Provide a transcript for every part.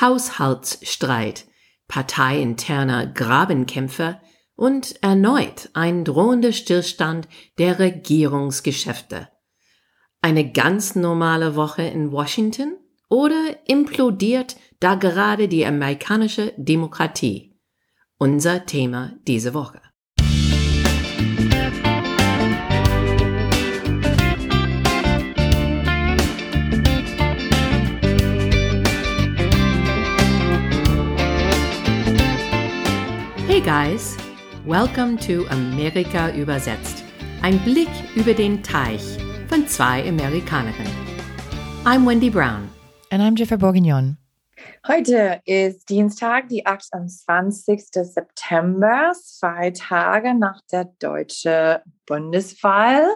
Haushaltsstreit, parteiinterner Grabenkämpfe und erneut ein drohender Stillstand der Regierungsgeschäfte. Eine ganz normale Woche in Washington oder implodiert da gerade die amerikanische Demokratie? Unser Thema diese Woche. Guys! Welcome to Amerika übersetzt. Ein Blick über den Teich von zwei Amerikanerinnen. I'm Wendy Brown. And I'm Jennifer Bourguignon. Heute ist Dienstag, die 28. September, zwei Tage nach der deutschen Bundeswahl.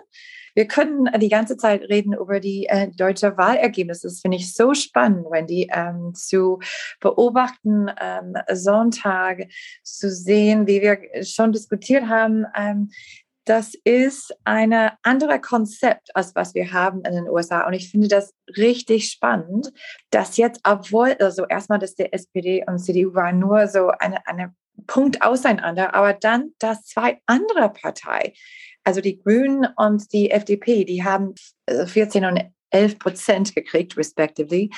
Wir können die ganze Zeit reden über die äh, deutsche Wahlergebnisse. Das finde ich so spannend, Wendy, ähm, zu beobachten, ähm, Sonntag zu sehen, wie wir schon diskutiert haben. Ähm, das ist ein anderes Konzept, als was wir haben in den USA. Und ich finde das richtig spannend, dass jetzt, obwohl, also erstmal, dass der SPD und CDU waren nur so eine, eine Punkt auseinander, aber dann, dass zwei andere Parteien also die Grünen und die FDP, die haben 14 äh, und 11 Prozent gekriegt, respectively.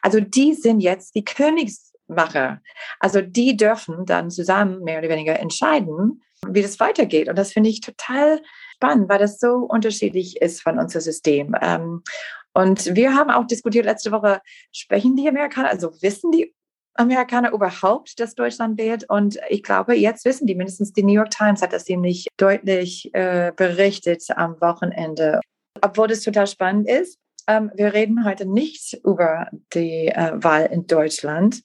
Also die sind jetzt die Königsmacher. Also die dürfen dann zusammen mehr oder weniger entscheiden, wie das weitergeht. Und das finde ich total spannend, weil das so unterschiedlich ist von unserem System. Ähm, und wir haben auch diskutiert letzte Woche, sprechen die Amerikaner, also wissen die Amerikaner überhaupt, dass Deutschland wählt. Und ich glaube, jetzt wissen die, mindestens die New York Times hat das ziemlich deutlich äh, berichtet am Wochenende. Obwohl das total spannend ist, ähm, wir reden heute nicht über die äh, Wahl in Deutschland,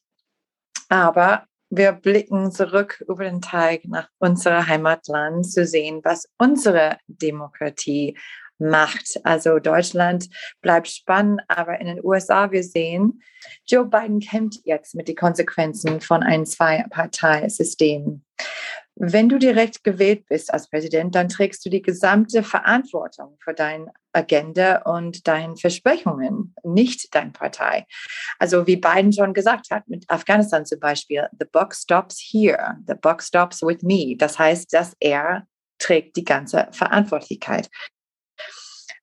aber wir blicken zurück über den Teig nach unserem Heimatland zu sehen, was unsere Demokratie macht. Also Deutschland bleibt spannend, aber in den USA, wir sehen, Joe Biden kämpft jetzt mit den Konsequenzen von einem Zwei-Partei-System. Wenn du direkt gewählt bist als Präsident, dann trägst du die gesamte Verantwortung für deine Agenda und deine Versprechungen, nicht deine Partei. Also wie Biden schon gesagt hat, mit Afghanistan zum Beispiel, the buck stops here, the buck stops with me. Das heißt, dass er trägt die ganze Verantwortlichkeit.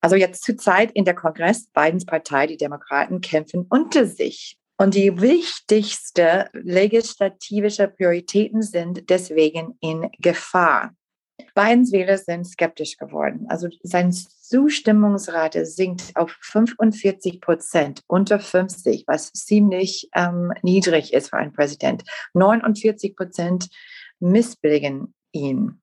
Also jetzt zur Zeit in der Kongress, Bidens Partei, die Demokraten, kämpfen unter sich. Und die wichtigsten legislativischen Prioritäten sind deswegen in Gefahr. Bidens Wähler sind skeptisch geworden. Also seine Zustimmungsrate sinkt auf 45 Prozent, unter 50, was ziemlich ähm, niedrig ist für einen Präsident. 49 Prozent missbilligen ihn.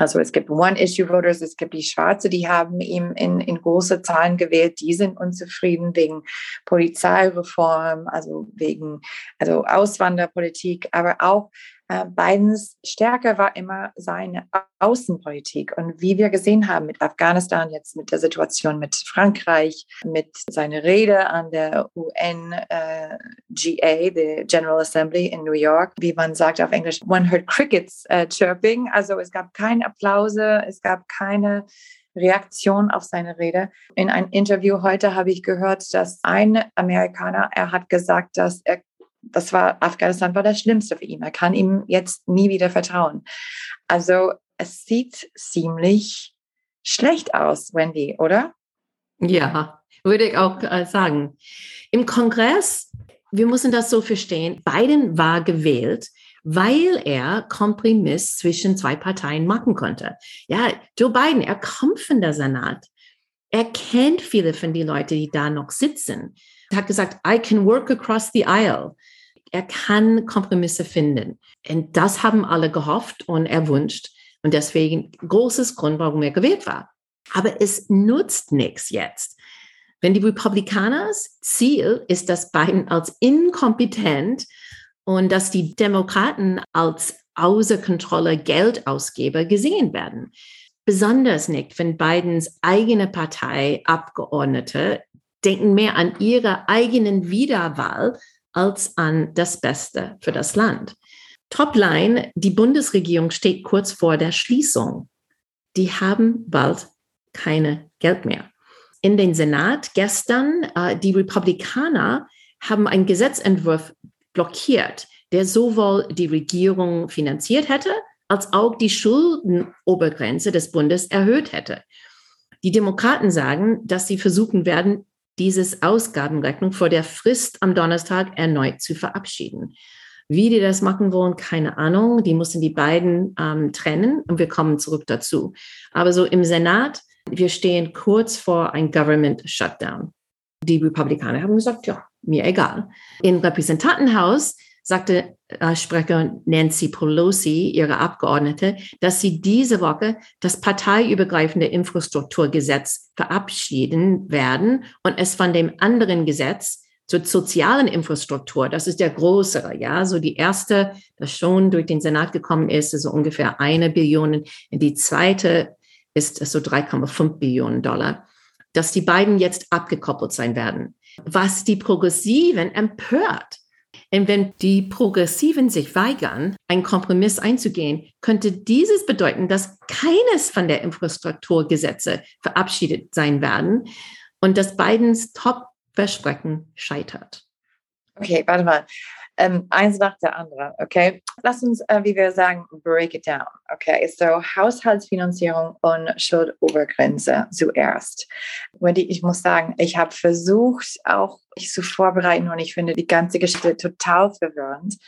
Also es gibt One-Issue-Voters, es gibt die Schwarze, die haben ihm in, in große Zahlen gewählt, die sind unzufrieden wegen Polizeireform, also wegen also Auswanderpolitik, aber auch Bidens Stärke war immer seine Außenpolitik. Und wie wir gesehen haben mit Afghanistan, jetzt mit der Situation mit Frankreich, mit seiner Rede an der UNGA, äh, the General Assembly in New York, wie man sagt auf Englisch, one heard crickets uh, chirping. Also es gab keine Applause, es gab keine Reaktion auf seine Rede. In einem Interview heute habe ich gehört, dass ein Amerikaner, er hat gesagt, dass er das war, Afghanistan war das Schlimmste für ihn. Er kann ihm jetzt nie wieder vertrauen. Also es sieht ziemlich schlecht aus, Wendy, oder? Ja, würde ich auch äh, sagen. Im Kongress, wir müssen das so verstehen, Biden war gewählt, weil er Kompromiss zwischen zwei Parteien machen konnte. Ja, Joe Biden, er kommt von der Senat. Er kennt viele von den Leuten, die da noch sitzen. Hat gesagt, I can work across the aisle. Er kann Kompromisse finden. Und das haben alle gehofft und erwünscht. Und deswegen großes Grund, warum er gewählt war. Aber es nutzt nichts jetzt. Wenn die Republikaners Ziel ist, dass Biden als inkompetent und dass die Demokraten als außer Kontrolle Geldausgeber gesehen werden. Besonders nicht, wenn Bidens eigene Partei Abgeordnete denken mehr an ihre eigenen Wiederwahl als an das Beste für das Land. Topline, die Bundesregierung steht kurz vor der Schließung. Die haben bald keine Geld mehr. In den Senat gestern, äh, die Republikaner haben einen Gesetzentwurf blockiert, der sowohl die Regierung finanziert hätte, als auch die Schuldenobergrenze des Bundes erhöht hätte. Die Demokraten sagen, dass sie versuchen werden, dieses Ausgabenrechnung vor der Frist am Donnerstag erneut zu verabschieden. Wie die das machen wollen, keine Ahnung. Die mussten die beiden ähm, trennen und wir kommen zurück dazu. Aber so im Senat, wir stehen kurz vor ein Government Shutdown. Die Republikaner haben gesagt, ja, mir egal. Im Repräsentantenhaus sagte äh, Sprecher Nancy Pelosi, ihre Abgeordnete, dass sie diese Woche das parteiübergreifende Infrastrukturgesetz verabschieden werden und es von dem anderen Gesetz zur sozialen Infrastruktur, das ist der größere, ja, so die erste, das schon durch den Senat gekommen ist, ist so ungefähr eine Billion. Die zweite ist so 3,5 Billionen Dollar, dass die beiden jetzt abgekoppelt sein werden. Was die Progressiven empört. Und wenn die Progressiven sich weigern, einen Kompromiss einzugehen, könnte dieses bedeuten, dass keines von der Infrastrukturgesetze verabschiedet sein werden und dass Bidens Top Versprechen scheitert. Okay, warte mal. Ähm, eins nach der anderen, okay? Lass uns, äh, wie wir sagen, break it down, okay? So, Haushaltsfinanzierung und Schuldobergrenze zuerst. Wendy, ich muss sagen, ich habe versucht, auch mich zu vorbereiten und ich finde die ganze Geschichte total verwirrend.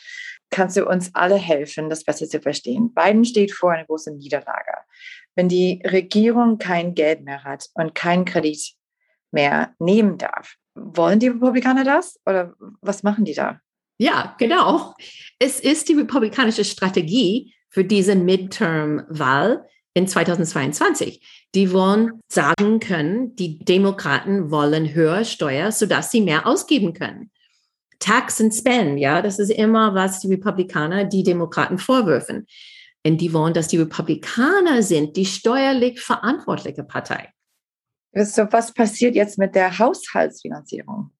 Kannst du uns alle helfen, das besser zu verstehen? Biden steht vor einer großen Niederlage. Wenn die Regierung kein Geld mehr hat und keinen Kredit mehr nehmen darf, wollen die Republikaner das oder was machen die da? Ja, genau. Es ist die republikanische Strategie für diese Midterm-Wahl in 2022. Die wollen sagen können, die Demokraten wollen höhere Steuer, sodass sie mehr ausgeben können. Tax and Spend, ja, das ist immer, was die Republikaner die Demokraten vorwürfen. Und die wollen, dass die Republikaner sind die steuerlich verantwortliche Partei. So, was passiert jetzt mit der Haushaltsfinanzierung?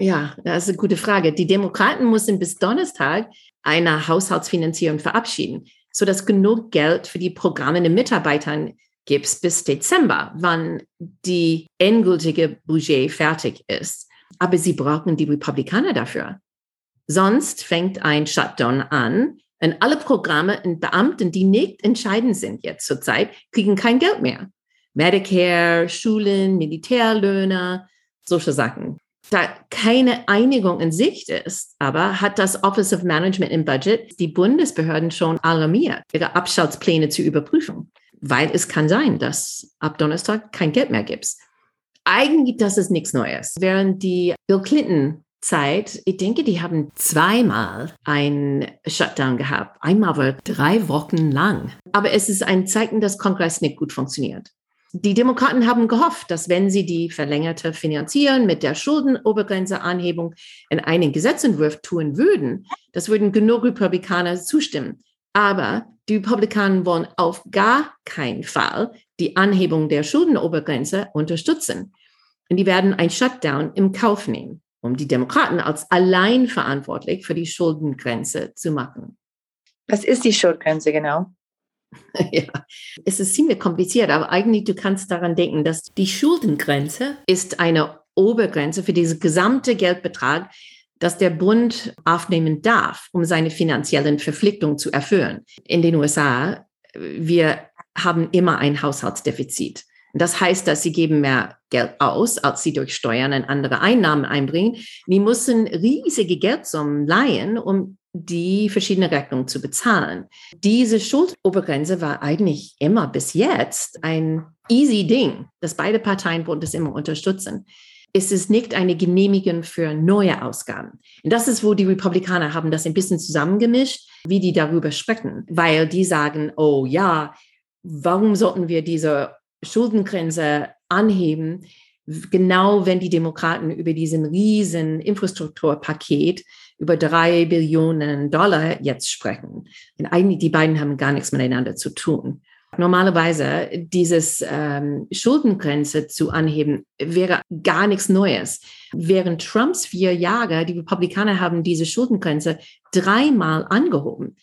Ja, das ist eine gute Frage. Die Demokraten müssen bis Donnerstag eine Haushaltsfinanzierung verabschieden, sodass genug Geld für die Programme den Mitarbeitern gibt bis Dezember, wann die endgültige Budget fertig ist. Aber sie brauchen die Republikaner dafür. Sonst fängt ein Shutdown an und alle Programme und Beamten, die nicht entscheidend sind jetzt zurzeit, kriegen kein Geld mehr. Medicare, Schulen, Militärlöhne, solche Sachen. Da keine Einigung in Sicht ist, aber hat das Office of Management and Budget die Bundesbehörden schon alarmiert, ihre Abschaltspläne zu überprüfen, weil es kann sein, dass ab Donnerstag kein Geld mehr gibt. Eigentlich das ist nichts Neues. Während die Bill Clinton Zeit, ich denke, die haben zweimal ein Shutdown gehabt. Einmal war drei Wochen lang. Aber es ist ein Zeichen, dass Kongress nicht gut funktioniert. Die Demokraten haben gehofft, dass wenn sie die verlängerte Finanzieren mit der Schuldenobergrenzeanhebung in einen Gesetzentwurf tun würden, das würden genug Republikaner zustimmen. Aber die Republikaner wollen auf gar keinen Fall die Anhebung der Schuldenobergrenze unterstützen. Und die werden ein Shutdown im Kauf nehmen, um die Demokraten als allein verantwortlich für die Schuldengrenze zu machen. Was ist die Schuldgrenze genau? Ja, es ist ziemlich kompliziert, aber eigentlich du kannst daran denken, dass die Schuldengrenze ist eine Obergrenze für diesen gesamte Geldbetrag, das der Bund aufnehmen darf, um seine finanziellen Verpflichtungen zu erfüllen. In den USA, wir haben immer ein Haushaltsdefizit. Das heißt, dass sie geben mehr Geld aus, als sie durch Steuern und andere Einnahmen einbringen. Die müssen riesige Geldsummen leihen, um die verschiedene Rechnungen zu bezahlen. Diese Schuldobergrenze war eigentlich immer bis jetzt ein easy Ding, dass beide Parteien das immer unterstützen. Es ist nicht eine Genehmigung für neue Ausgaben. Und das ist, wo die Republikaner haben das ein bisschen zusammengemischt, wie die darüber sprechen, weil die sagen, oh ja, warum sollten wir diese Schuldengrenze anheben? Genau wenn die Demokraten über diesen riesen Infrastrukturpaket über drei Billionen Dollar jetzt sprechen. Und eigentlich die beiden haben gar nichts miteinander zu tun. Normalerweise dieses ähm, Schuldengrenze zu anheben wäre gar nichts Neues. Während Trumps vier Jahre, die Republikaner haben diese Schuldengrenze dreimal angehoben.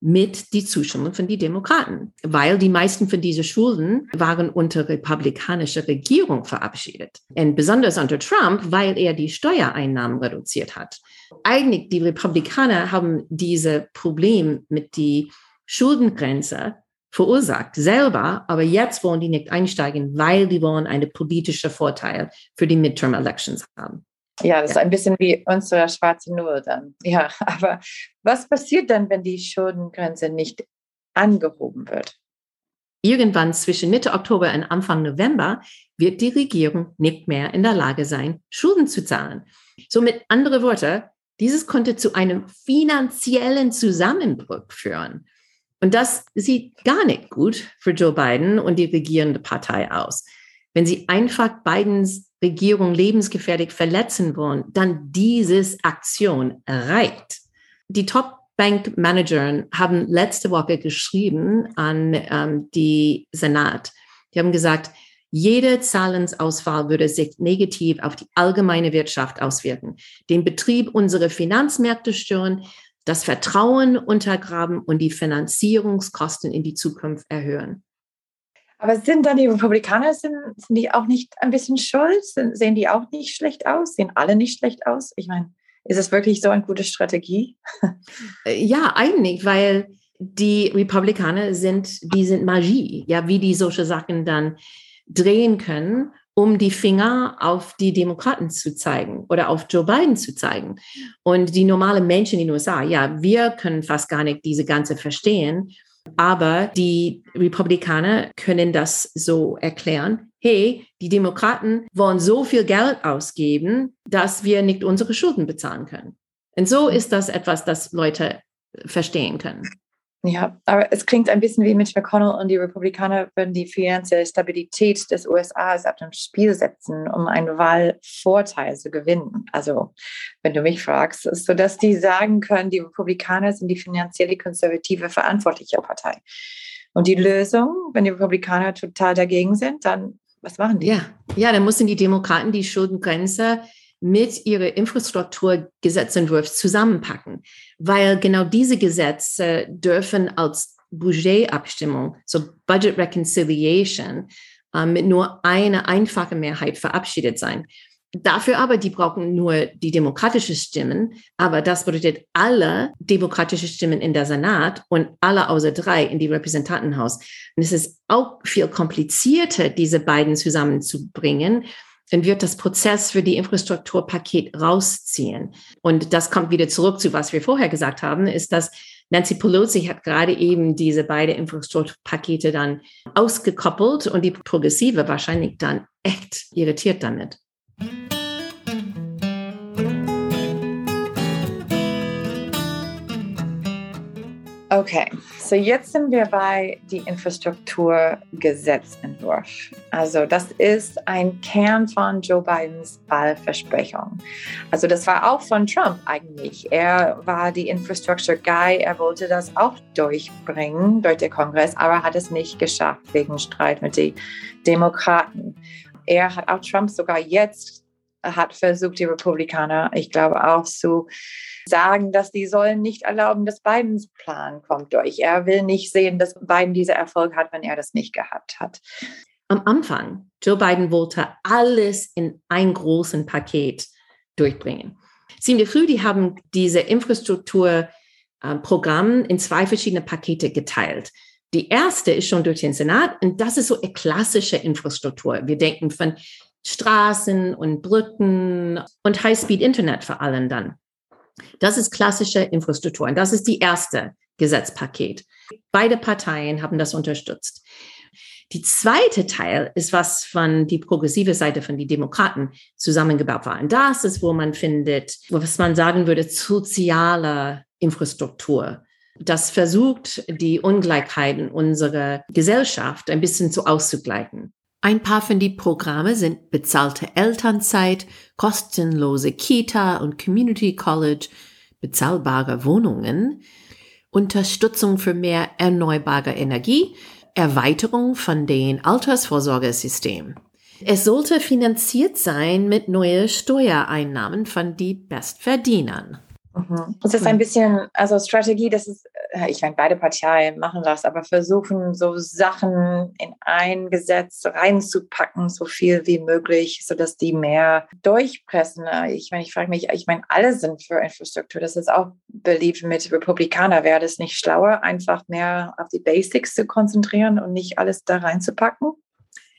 Mit die Zustimmung von den Demokraten, weil die meisten von diesen Schulden waren unter republikanischer Regierung verabschiedet. Und besonders unter Trump, weil er die Steuereinnahmen reduziert hat. Eigentlich die Republikaner haben diese Problem mit die Schuldengrenze verursacht selber, aber jetzt wollen die nicht einsteigen, weil die wollen einen politischen Vorteil für die Midterm Elections haben. Ja, das ist ein bisschen wie unsere schwarze Null dann. Ja, aber was passiert dann, wenn die Schuldengrenze nicht angehoben wird? Irgendwann zwischen Mitte Oktober und Anfang November wird die Regierung nicht mehr in der Lage sein, Schulden zu zahlen. So mit anderen Worten, dieses konnte zu einem finanziellen Zusammenbruch führen. Und das sieht gar nicht gut für Joe Biden und die regierende Partei aus. Wenn sie einfach Bidens Regierung lebensgefährlich verletzen wollen, dann dieses Aktion erreicht. Die Top Bank Manager haben letzte Woche geschrieben an ähm, die Senat. Die haben gesagt, jede Zahlensausfall würde sich negativ auf die allgemeine Wirtschaft auswirken, den Betrieb unserer Finanzmärkte stören, das Vertrauen untergraben und die Finanzierungskosten in die Zukunft erhöhen. Aber sind dann die Republikaner, sind, sind die auch nicht ein bisschen schuld? Sind, sehen die auch nicht schlecht aus? Sehen alle nicht schlecht aus? Ich meine, ist es wirklich so eine gute Strategie? Äh, ja, eigentlich, weil die Republikaner sind, die sind Magie, ja, wie die solche Sachen dann drehen können, um die Finger auf die Demokraten zu zeigen oder auf Joe Biden zu zeigen. Und die normalen Menschen in den USA, ja, wir können fast gar nicht diese ganze verstehen. Aber die Republikaner können das so erklären. Hey, die Demokraten wollen so viel Geld ausgeben, dass wir nicht unsere Schulden bezahlen können. Und so ist das etwas, das Leute verstehen können. Ja, aber es klingt ein bisschen wie Mitch McConnell und die Republikaner würden die finanzielle Stabilität des USA auf dem Spiel setzen, um einen Wahlvorteil zu gewinnen. Also, wenn du mich fragst, so dass die sagen können, die Republikaner sind die finanzielle konservative verantwortliche Partei. Und die Lösung, wenn die Republikaner total dagegen sind, dann was machen die? Ja, ja, dann müssen die Demokraten die Schuldengrenze mit ihrer Infrastrukturgesetzentwurf zusammenpacken, weil genau diese Gesetze dürfen als Budgetabstimmung, so Budget Reconciliation, äh, mit nur einer einfachen Mehrheit verabschiedet sein. Dafür aber, die brauchen nur die demokratische Stimmen, aber das bedeutet alle demokratische Stimmen in der Senat und alle außer drei in die Repräsentantenhaus. Und es ist auch viel komplizierter, diese beiden zusammenzubringen dann wird das Prozess für die Infrastrukturpaket rausziehen. Und das kommt wieder zurück zu, was wir vorher gesagt haben, ist, dass Nancy Pelosi hat gerade eben diese beiden Infrastrukturpakete dann ausgekoppelt und die Progressive wahrscheinlich dann echt irritiert damit. Okay, so jetzt sind wir bei die Infrastrukturgesetzentwurf. Also das ist ein Kern von Joe Bidens Wahlversprechung. Also das war auch von Trump eigentlich. Er war die Infrastructure Guy. Er wollte das auch durchbringen durch den Kongress, aber hat es nicht geschafft wegen Streit mit den Demokraten. Er hat auch Trump sogar jetzt hat versucht, die Republikaner, ich glaube auch zu sagen, dass die sollen nicht erlauben, dass Bidens Plan kommt durch. Er will nicht sehen, dass Biden diesen Erfolg hat, wenn er das nicht gehabt hat. Am Anfang, Joe Biden wollte alles in ein großen Paket durchbringen. Ziemlich früh, die haben diese Infrastrukturprogramm in zwei verschiedene Pakete geteilt. Die erste ist schon durch den Senat und das ist so eine klassische Infrastruktur. Wir denken von Straßen und Brücken und Highspeed-Internet vor allem dann. Das ist klassische Infrastruktur. Und das ist die erste Gesetzpaket. Beide Parteien haben das unterstützt. Die zweite Teil ist, was von die progressive Seite von den Demokraten zusammengebaut war. Und das ist, wo man findet, was man sagen würde, soziale Infrastruktur. Das versucht, die Ungleichheiten unserer Gesellschaft ein bisschen zu auszugleichen. Ein paar von die Programme sind bezahlte Elternzeit, kostenlose Kita und Community College, bezahlbare Wohnungen, Unterstützung für mehr erneuerbare Energie, Erweiterung von den Altersvorsorgesystem. Es sollte finanziert sein mit neuen Steuereinnahmen von die Bestverdienern. Mhm. Das ist ein bisschen, also Strategie, das ist äh, ich meine, beide Parteien machen das, aber versuchen so Sachen in ein Gesetz reinzupacken, so viel wie möglich, sodass die mehr durchpressen. Ich meine, ich frage mich, ich meine, alle sind für Infrastruktur. Das ist auch beliebt mit Republikanern. Wäre das nicht schlauer, einfach mehr auf die Basics zu konzentrieren und nicht alles da reinzupacken?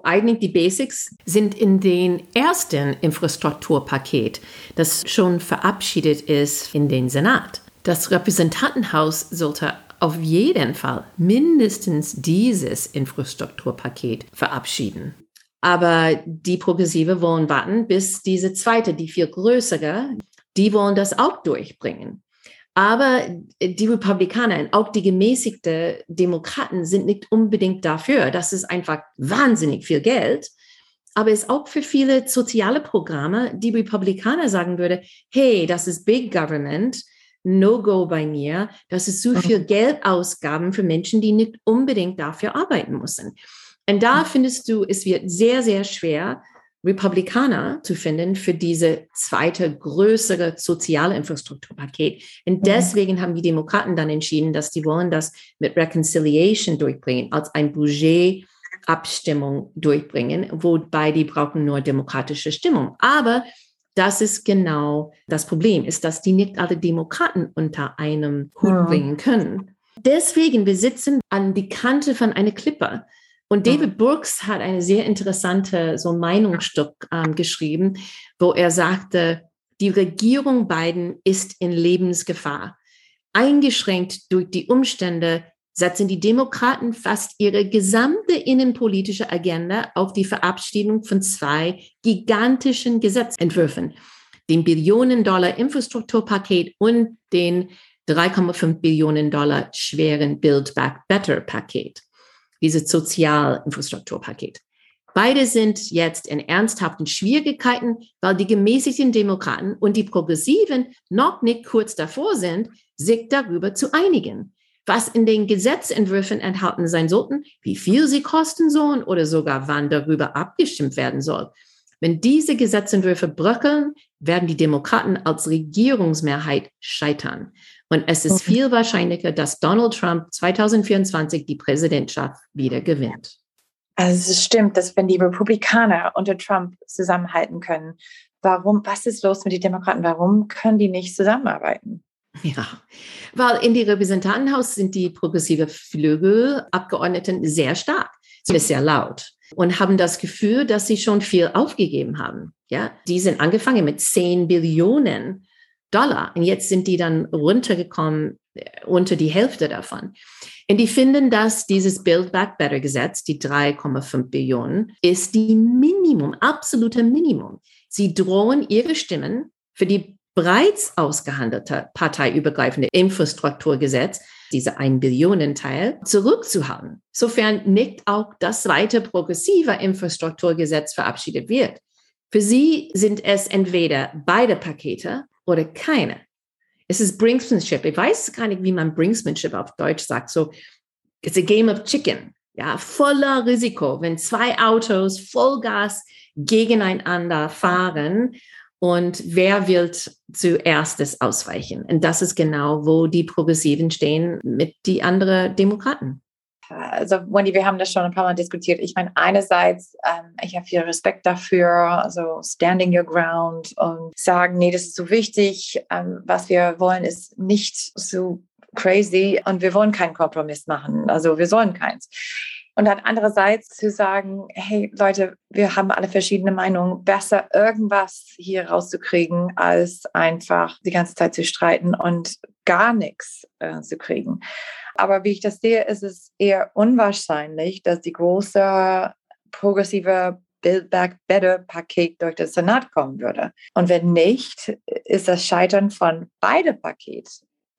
Eigentlich die Basics sind in den ersten Infrastrukturpaket, das schon verabschiedet ist in den Senat. Das Repräsentantenhaus sollte auf jeden Fall mindestens dieses Infrastrukturpaket verabschieden. Aber die Progressive wollen warten, bis diese zweite, die viel größere, die wollen das auch durchbringen. Aber die Republikaner und auch die gemäßigten Demokraten sind nicht unbedingt dafür. Das ist einfach wahnsinnig viel Geld. Aber es ist auch für viele soziale Programme, die Republikaner sagen würde, hey, das ist Big Government No-Go bei mir. Das ist zu mhm. viel Geldausgaben für Menschen, die nicht unbedingt dafür arbeiten müssen. Und da mhm. findest du, es wird sehr, sehr schwer, Republikaner zu finden für diese zweite größere soziale Infrastrukturpaket. Und mhm. deswegen haben die Demokraten dann entschieden, dass die wollen das mit Reconciliation durchbringen, als ein Budgetabstimmung durchbringen, wobei die brauchen nur demokratische Stimmung. Aber das ist genau das Problem, ist, dass die nicht alle Demokraten unter einem Hut ja. bringen können. Deswegen, wir sitzen an die Kante von einer Klippe. Und David mhm. Brooks hat eine sehr interessante so Meinungsstück ähm, geschrieben, wo er sagte, die Regierung Biden ist in Lebensgefahr. Eingeschränkt durch die Umstände setzen die Demokraten fast ihre gesamte innenpolitische Agenda auf die Verabschiedung von zwei gigantischen Gesetzentwürfen, dem Billionen-Dollar Infrastrukturpaket und den 3,5 Billionen Dollar schweren Build Back Better Paket, dieses Sozialinfrastrukturpaket. Beide sind jetzt in ernsthaften Schwierigkeiten, weil die gemäßigten Demokraten und die Progressiven noch nicht kurz davor sind, sich darüber zu einigen was in den Gesetzentwürfen enthalten sein sollten, wie viel sie kosten sollen oder sogar wann darüber abgestimmt werden soll. Wenn diese Gesetzentwürfe bröckeln, werden die Demokraten als Regierungsmehrheit scheitern. Und es ist viel wahrscheinlicher, dass Donald Trump 2024 die Präsidentschaft wieder gewinnt. Also es stimmt, dass wenn die Republikaner unter Trump zusammenhalten können, warum, was ist los mit den Demokraten? Warum können die nicht zusammenarbeiten? Ja, weil in die Repräsentantenhaus sind die progressive Flügelabgeordneten sehr stark, sind sehr laut und haben das Gefühl, dass sie schon viel aufgegeben haben. Ja, die sind angefangen mit 10 Billionen Dollar und jetzt sind die dann runtergekommen äh, unter die Hälfte davon. Und die finden, dass dieses Build Back Better Gesetz, die 3,5 Billionen, ist die Minimum, absolute Minimum. Sie drohen ihre Stimmen für die bereits ausgehandelte parteiübergreifende Infrastrukturgesetz, diese 1 Billionen Teil, zurückzuhalten, sofern nicht auch das zweite progressive Infrastrukturgesetz verabschiedet wird. Für sie sind es entweder beide Pakete oder keine. Es ist Brinksmanship. Ich weiß gar nicht, wie man Brinksmanship auf Deutsch sagt. So, it's a game of chicken. Ja, voller Risiko, wenn zwei Autos Vollgas gegeneinander fahren und wer wird zuerst ausweichen? Und das ist genau, wo die Progressiven stehen mit die anderen Demokraten. Also Wendy, wir haben das schon ein paar Mal diskutiert. Ich meine, einerseits, ähm, ich habe viel Respekt dafür, also standing your ground und sagen, nee, das ist so wichtig. Ähm, was wir wollen, ist nicht so crazy und wir wollen keinen Kompromiss machen. Also wir sollen keins. Und dann andererseits zu sagen, hey Leute, wir haben alle verschiedene Meinungen, besser irgendwas hier rauszukriegen, als einfach die ganze Zeit zu streiten und gar nichts äh, zu kriegen. Aber wie ich das sehe, ist es eher unwahrscheinlich, dass die große progressive Build Back Better Paket durch den Senat kommen würde. Und wenn nicht, ist das Scheitern von beide Paket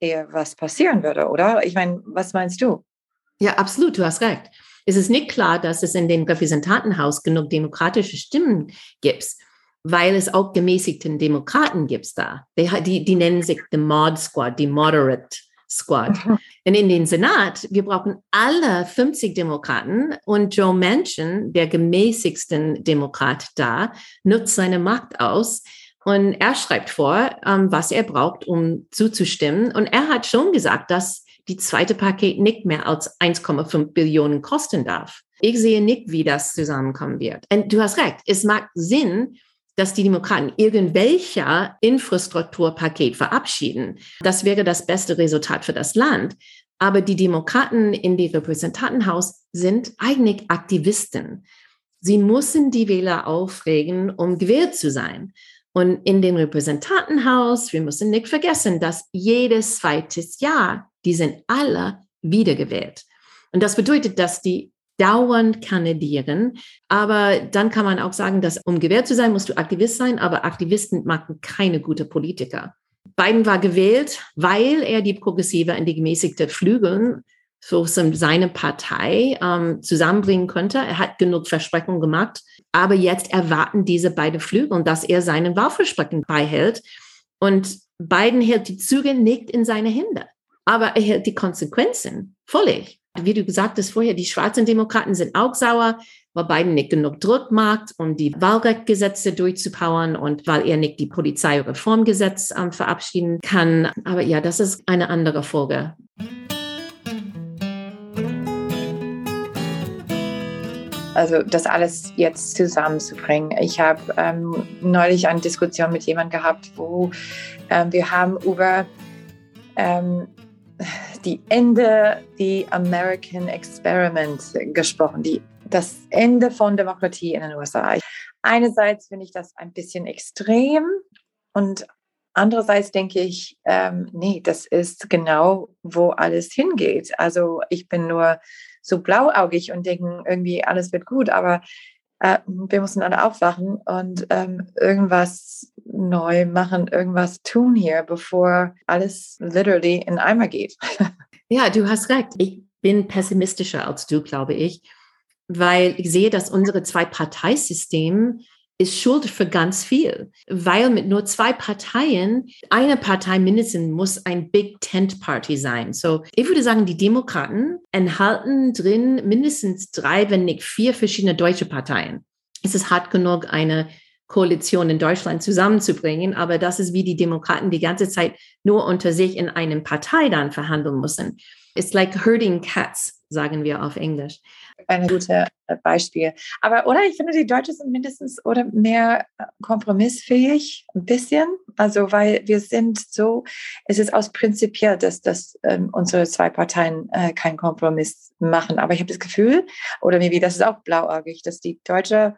eher was passieren würde, oder? Ich meine, was meinst du? Ja, absolut, du hast recht ist es nicht klar, dass es in dem Repräsentantenhaus genug demokratische Stimmen gibt, weil es auch gemäßigten Demokraten gibt da. Die, die, die nennen sich the Mod Squad, die Moderate Squad. Mhm. Und in den Senat, wir brauchen alle 50 Demokraten und Joe Manchin, der gemäßigsten Demokrat da, nutzt seine Macht aus und er schreibt vor, ähm, was er braucht, um zuzustimmen. Und er hat schon gesagt, dass die zweite Paket nicht mehr als 1,5 Billionen kosten darf. Ich sehe nicht, wie das zusammenkommen wird. Und du hast recht, es macht Sinn, dass die Demokraten irgendwelcher Infrastrukturpaket verabschieden. Das wäre das beste Resultat für das Land. Aber die Demokraten in die Repräsentantenhaus sind eigentlich Aktivisten. Sie müssen die Wähler aufregen, um gewählt zu sein. Und in dem Repräsentantenhaus, wir müssen nicht vergessen, dass jedes zweites Jahr, die sind alle wiedergewählt. Und das bedeutet, dass die dauernd kandidieren. Aber dann kann man auch sagen, dass um gewählt zu sein, musst du Aktivist sein, aber Aktivisten machen keine gute Politiker. Biden war gewählt, weil er die progressive und die gemäßigte Flügel für seine Partei ähm, zusammenbringen könnte. Er hat genug Versprechungen gemacht, aber jetzt erwarten diese beiden Flügel, dass er seinen Wahlversprechen beihält. Und Biden hält die Züge nicht in seine Hände, aber er hält die Konsequenzen völlig wie du gesagt hast vorher, die schwarzen Demokraten sind auch sauer, weil Biden nicht genug Druck macht, um die Wahlrechtgesetze durchzupowern und weil er nicht die Polizeireformgesetz ähm, verabschieden kann. Aber ja, das ist eine andere Folge. Also das alles jetzt zusammenzubringen. Ich habe ähm, neulich eine Diskussion mit jemandem gehabt, wo ähm, wir haben über ähm, die Ende, die American Experiment gesprochen, die, das Ende von Demokratie in den USA. Einerseits finde ich das ein bisschen extrem und andererseits denke ich, ähm, nee, das ist genau, wo alles hingeht. Also ich bin nur so blauäugig und denke irgendwie, alles wird gut, aber äh, wir müssen alle aufwachen und ähm, irgendwas neu machen, irgendwas tun hier, bevor alles literally in Eimer geht. Ja, du hast recht. Ich bin pessimistischer als du, glaube ich, weil ich sehe, dass unsere Zwei-Parteisystem ist schuld für ganz viel, weil mit nur zwei Parteien, eine Partei mindestens muss ein Big Tent Party sein. So, ich würde sagen, die Demokraten enthalten drin mindestens drei, wenn nicht vier verschiedene deutsche Parteien. Es ist hart genug, eine Koalition in Deutschland zusammenzubringen, aber das ist wie die Demokraten die ganze Zeit nur unter sich in einem Partei dann verhandeln müssen. It's like herding cats, sagen wir auf Englisch ein gutes äh, Beispiel. Aber oder ich finde, die Deutschen sind mindestens oder mehr äh, kompromissfähig, ein bisschen. Also weil wir sind so, es ist aus prinzipiell, dass, dass ähm, unsere zwei Parteien äh, keinen Kompromiss machen. Aber ich habe das Gefühl, oder maybe das ist auch blauäugig, dass die Deutsche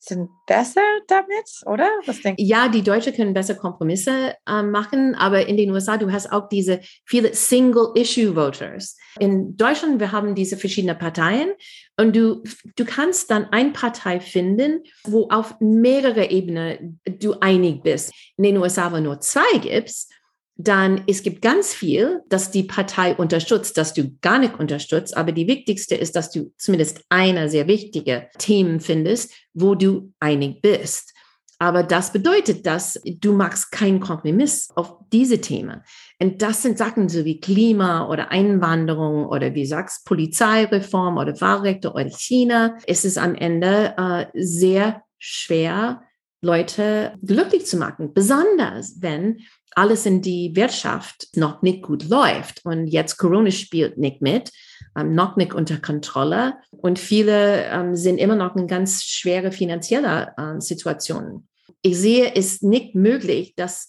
sind besser damit, oder? Was denkst du? Ja, die Deutschen können besser Kompromisse äh, machen, aber in den USA, du hast auch diese viele Single-Issue-Voters. In Deutschland, wir haben diese verschiedenen Parteien und du, du kannst dann eine Partei finden, wo auf mehrere Ebenen du einig bist. In den USA, wo nur zwei gibt, dann es gibt ganz viel, dass die Partei unterstützt, dass du gar nicht unterstützt. Aber die wichtigste ist, dass du zumindest eine sehr wichtige Themen findest, wo du einig bist. Aber das bedeutet, dass du machst keinen Kompromiss auf diese Themen. Und das sind Sachen so wie Klima oder Einwanderung oder wie sagst Polizeireform oder Wahlrechte oder China. Es ist am Ende äh, sehr schwer, Leute glücklich zu machen, besonders wenn alles in die Wirtschaft noch nicht gut läuft. Und jetzt Corona spielt nicht mit, ähm, noch nicht unter Kontrolle. Und viele ähm, sind immer noch in ganz schwere finanzielle äh, Situationen. Ich sehe es nicht möglich, dass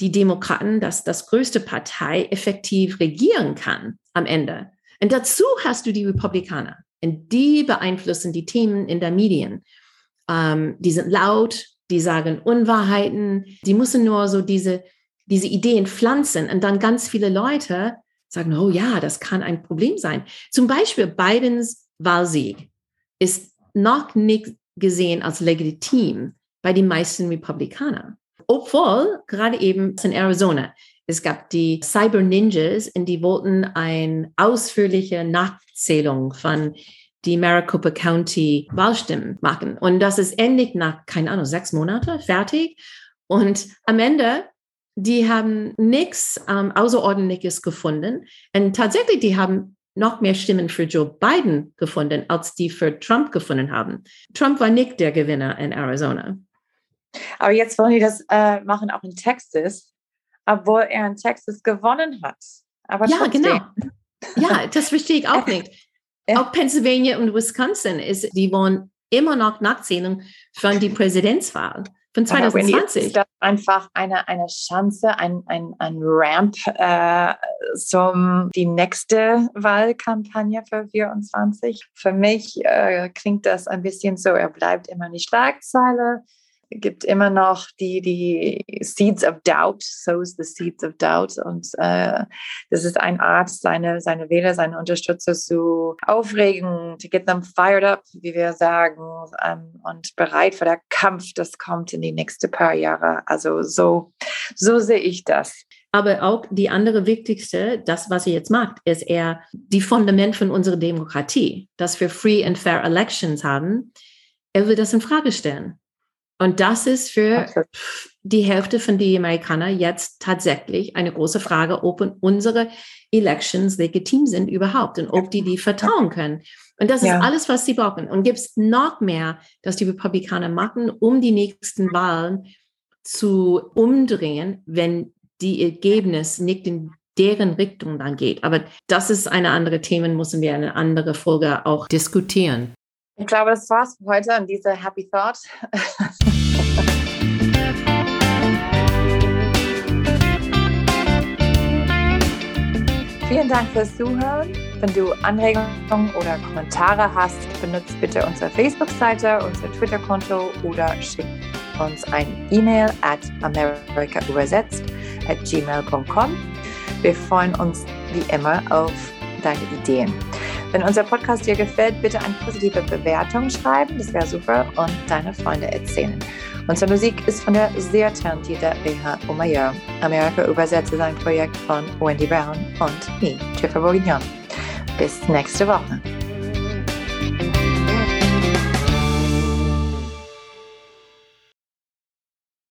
die Demokraten, dass das größte Partei effektiv regieren kann am Ende. Und dazu hast du die Republikaner. Und die beeinflussen die Themen in der Medien. Ähm, die sind laut, die sagen Unwahrheiten. Die müssen nur so diese diese Ideen pflanzen und dann ganz viele Leute sagen, oh ja, das kann ein Problem sein. Zum Beispiel Bidens Wahlsieg ist noch nicht gesehen als legitim bei den meisten Republikanern. Obwohl gerade eben in Arizona, es gab die Cyber Ninjas und die wollten eine ausführliche Nachzählung von die Maricopa County Wahlstimmen machen. Und das ist endlich nach, keine Ahnung, sechs Monate fertig. Und am Ende die haben nichts ähm, Außerordentliches gefunden. Und tatsächlich, die haben noch mehr Stimmen für Joe Biden gefunden, als die für Trump gefunden haben. Trump war nicht der Gewinner in Arizona. Aber jetzt wollen die das äh, machen auch in Texas, obwohl er in Texas gewonnen hat. Aber ja, trotzdem. genau. Ja, das verstehe ich auch nicht. Ja. Auch Pennsylvania und Wisconsin ist, die wollen immer noch Nachzählung von die Präsidentswahl von 2020. ist das einfach eine, eine Chance, ein, ein, ein Ramp äh, zum die nächste Wahlkampagne für 24. Für mich äh, klingt das ein bisschen so, er bleibt immer in die Schlagzeile gibt immer noch die, die Seeds of Doubt, sows the Seeds of Doubt. Und äh, das ist eine Art, seine, seine Wähler, seine Unterstützer zu aufregen, to get them fired up, wie wir sagen, ähm, und bereit für den Kampf, das kommt in die nächsten paar Jahre. Also so, so sehe ich das. Aber auch die andere wichtigste, das, was ihr jetzt macht, ist eher die Fundament von unserer Demokratie, dass wir free and fair elections haben. Er will das in Frage stellen. Und das ist für die Hälfte von den Amerikanern jetzt tatsächlich eine große Frage, ob unsere Elections legitim sind überhaupt und ob die die vertrauen können. Und das ja. ist alles, was sie brauchen. Und gibt es noch mehr, dass die Republikaner machen, um die nächsten Wahlen zu umdrehen, wenn die Ergebnis nicht in deren Richtung dann geht. Aber das ist eine andere Thema, müssen wir eine andere Folge auch diskutieren. Ich glaube, das war's für heute an diese Happy Thought. Vielen Dank fürs Zuhören. Wenn du Anregungen oder Kommentare hast, benutzt bitte unsere Facebook-Seite, unser Twitter-Konto oder schick uns ein E-Mail at americaübersetzt at gmail.com. Wir freuen uns wie immer auf deine Ideen. Wenn unser Podcast dir gefällt, bitte eine positive Bewertung schreiben, das wäre super, und deine Freunde erzählen. Unsere Musik ist von der sehr talentierten Reha Omayer. Amerika übersetzt ist ein Projekt von Wendy Brown und mir, Jennifer Bourguignon. Bis nächste Woche.